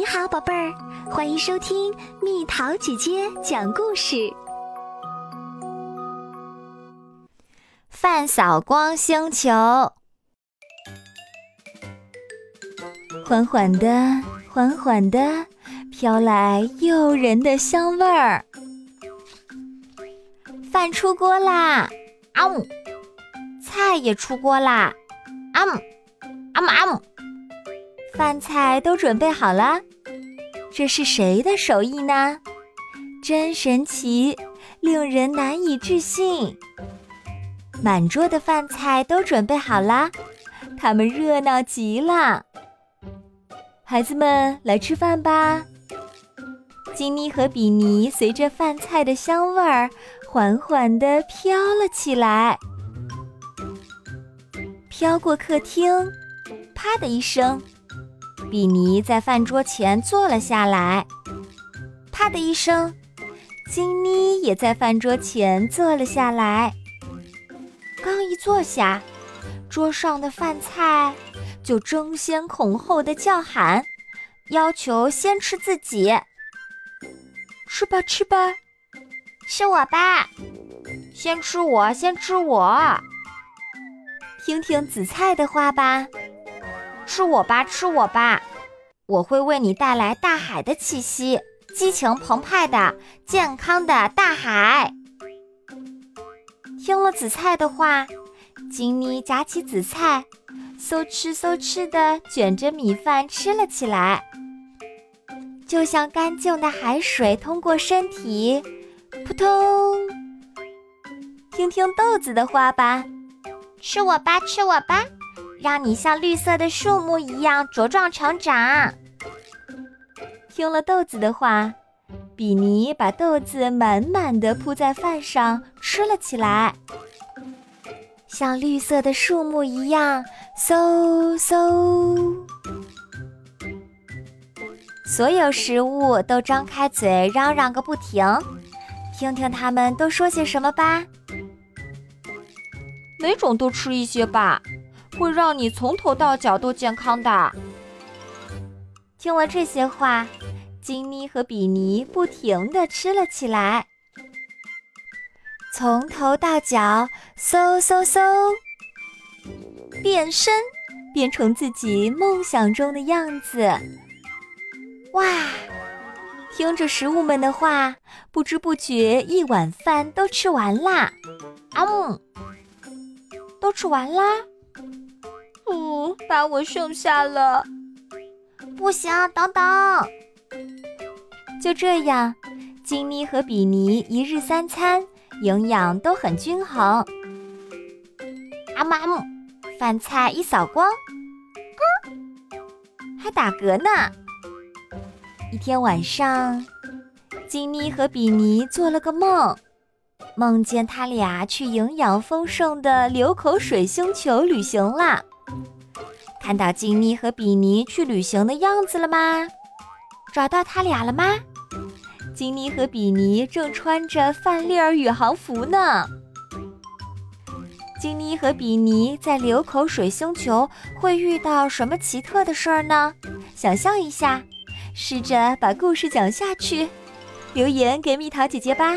你好，宝贝儿，欢迎收听蜜桃姐姐讲故事。饭扫光星球，缓缓的，缓缓的，飘来诱人的香味儿。饭出锅啦，啊姆！菜也出锅啦，啊姆，啊姆啊姆！饭菜都准备好了，这是谁的手艺呢？真神奇，令人难以置信。满桌的饭菜都准备好了，他们热闹极了。孩子们，来吃饭吧！金妮和比尼随着饭菜的香味儿，缓缓地飘了起来，飘过客厅，啪的一声。比尼在饭桌前坐了下来，啪的一声，金妮也在饭桌前坐了下来。刚一坐下，桌上的饭菜就争先恐后的叫喊，要求先吃自己。吃吧，吃吧，是我吧？先吃我，先吃我。听听紫菜的话吧。吃我吧，吃我吧！我会为你带来大海的气息，激情澎湃的、健康的大海。听了紫菜的话，金妮夹起紫菜，嗖吃嗖吃的卷着米饭吃了起来，就像干净的海水通过身体，扑通。听听豆子的话吧，吃我吧，吃我吧！让你像绿色的树木一样茁壮成长。听了豆子的话，比尼把豆子满满的铺在饭上吃了起来，像绿色的树木一样，嗖嗖。所有食物都张开嘴嚷嚷个不停，听听他们都说些什么吧。每种都吃一些吧。会让你从头到脚都健康的。听了这些话，金妮和比尼不停地吃了起来，从头到脚，嗖嗖嗖，变身，变成自己梦想中的样子。哇！听着食物们的话，不知不觉一碗饭都吃完啦。啊姆，都吃完啦。不，把我剩下了！不行，等等！就这样，金妮和比尼一日三餐营养都很均衡。阿姆阿姆，饭菜一扫光，咯，还打嗝呢。一天晚上，金妮和比尼做了个梦，梦见他俩去营养丰盛的流口水星球旅行了。看到金妮和比尼去旅行的样子了吗？找到他俩了吗？金妮和比尼正穿着饭粒儿宇航服呢。金妮和比尼在流口水星球会遇到什么奇特的事儿呢？想象一下，试着把故事讲下去，留言给蜜桃姐姐吧。